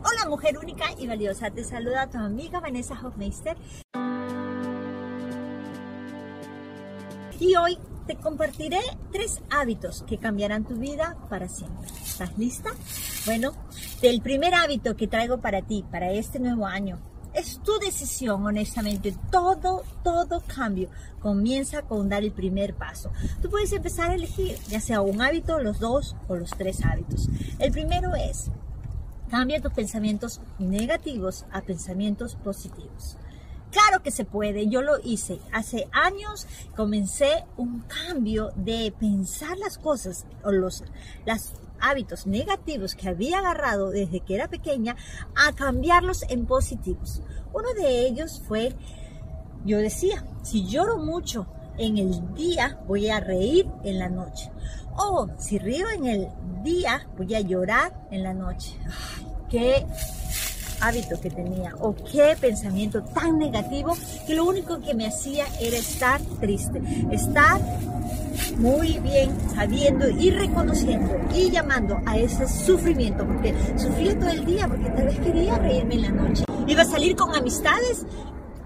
Hola mujer única y valiosa, te saluda tu amiga Vanessa Hofmeister. Y hoy te compartiré tres hábitos que cambiarán tu vida para siempre. ¿Estás lista? Bueno, el primer hábito que traigo para ti, para este nuevo año, es tu decisión, honestamente. Todo, todo cambio comienza con dar el primer paso. Tú puedes empezar a elegir, ya sea un hábito, los dos o los tres hábitos. El primero es, cambia tus pensamientos negativos a pensamientos positivos. Claro que se puede, yo lo hice. Hace años comencé un cambio de pensar las cosas o los hábitos negativos que había agarrado desde que era pequeña a cambiarlos en positivos. Uno de ellos fue, yo decía, si lloro mucho en el día, voy a reír en la noche. O si río en el día, voy a llorar en la noche. Ay, qué hábito que tenía o qué pensamiento tan negativo que lo único que me hacía era estar triste, estar muy bien sabiendo y reconociendo y llamando a ese sufrimiento, porque sufría todo el día, porque tal vez quería reírme en la noche. Iba a salir con amistades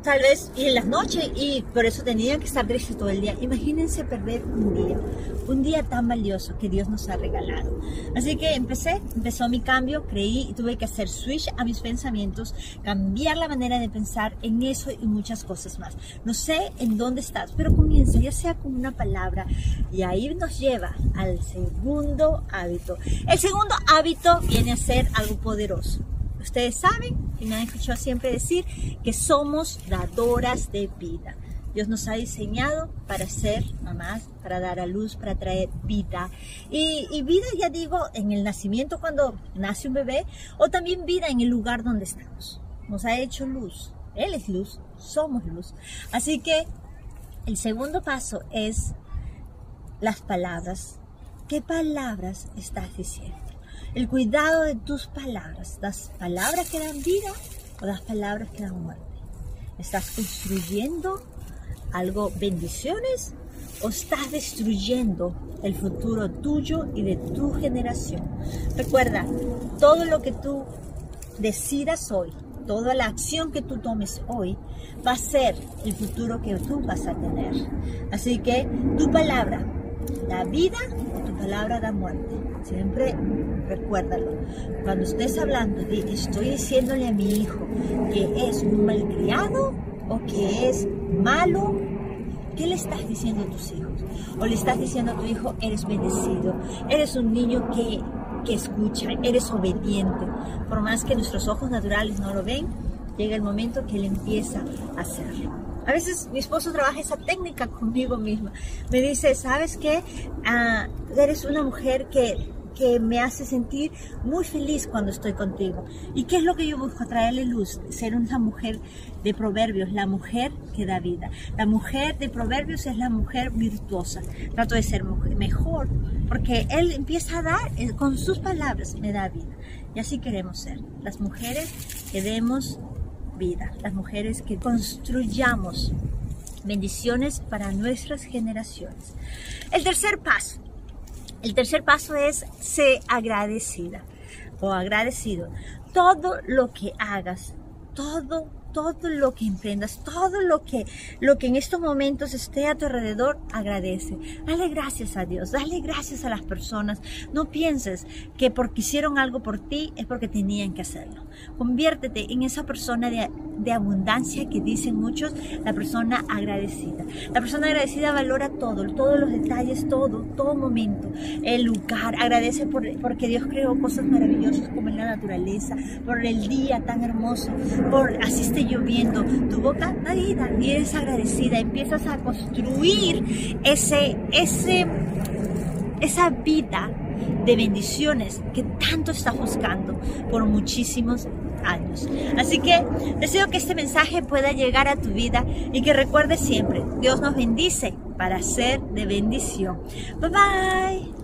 tal vez y en las noches y por eso tenía que estar triste todo el día. Imagínense perder un día, un día tan valioso que Dios nos ha regalado. Así que empecé, empezó mi cambio, creí y tuve que hacer switch a mis pensamientos, cambiar la manera de pensar en eso y muchas cosas más. No sé en dónde estás, pero comienza ya sea con una palabra y ahí nos lleva al segundo hábito. El segundo hábito viene a ser algo poderoso. Ustedes saben y me han escuchado siempre decir que somos dadoras de vida. Dios nos ha diseñado para ser mamás, para dar a luz, para traer vida. Y, vida, ya digo, en el nacimiento cuando nace un bebé, o también vida en el lugar donde estamos. Nos ha hecho luz. Él es luz, somos luz. Así que el segundo paso es las palabras. ¿Qué palabras estás diciendo? El cuidado de tus palabras, las palabras que dan vida o las palabras que dan muerte. ¿Estás construyendo algo, bendiciones, o estás destruyendo el futuro tuyo y de tu generación? Recuerda, todo lo que tú decidas hoy, toda la acción que tú tomes hoy, va a ser el futuro que tú vas a tener. Así que tu palabra da vida o tu palabra da muerte. Siempre recuérdalo. Cuando estés hablando que estoy diciéndole a mi hijo que es un malcriado o que es malo, ¿qué le estás diciendo a tus hijos? O le estás diciendo a tu hijo, eres bendecido, eres un niño que, que escucha, eres obediente. Por más que nuestros ojos naturales no lo ven, llega el momento que él empieza a hacerlo. A veces mi esposo trabaja esa técnica conmigo misma. Me dice, ¿sabes qué? Ah, eres una mujer que que me hace sentir muy feliz cuando estoy contigo. ¿Y qué es lo que yo busco? Traerle luz, ser una mujer de proverbios, la mujer que da vida. La mujer de proverbios es la mujer virtuosa. Trato de ser mejor porque él empieza a dar, eh, con sus palabras me da vida. Y así queremos ser, las mujeres que demos vida, las mujeres que construyamos bendiciones para nuestras generaciones. El tercer paso, el tercer paso es ser agradecida o agradecido. Todo lo que hagas, todo todo lo que emprendas, todo lo que, lo que en estos momentos esté a tu alrededor, agradece. Dale gracias a Dios, dale gracias a las personas. No pienses que porque hicieron algo por ti es porque tenían que hacerlo. Conviértete en esa persona de, de abundancia que dicen muchos, la persona agradecida. La persona agradecida valora todo, todos los detalles, todo, todo momento, el lugar. Agradece por, porque Dios creó cosas maravillosas como en la naturaleza, por el día tan hermoso, por asiste lloviendo, tu boca da vida y eres agradecida, empiezas a construir ese, ese, esa vida de bendiciones que tanto estás buscando por muchísimos años. Así que deseo que este mensaje pueda llegar a tu vida y que recuerdes siempre, Dios nos bendice para ser de bendición. Bye bye.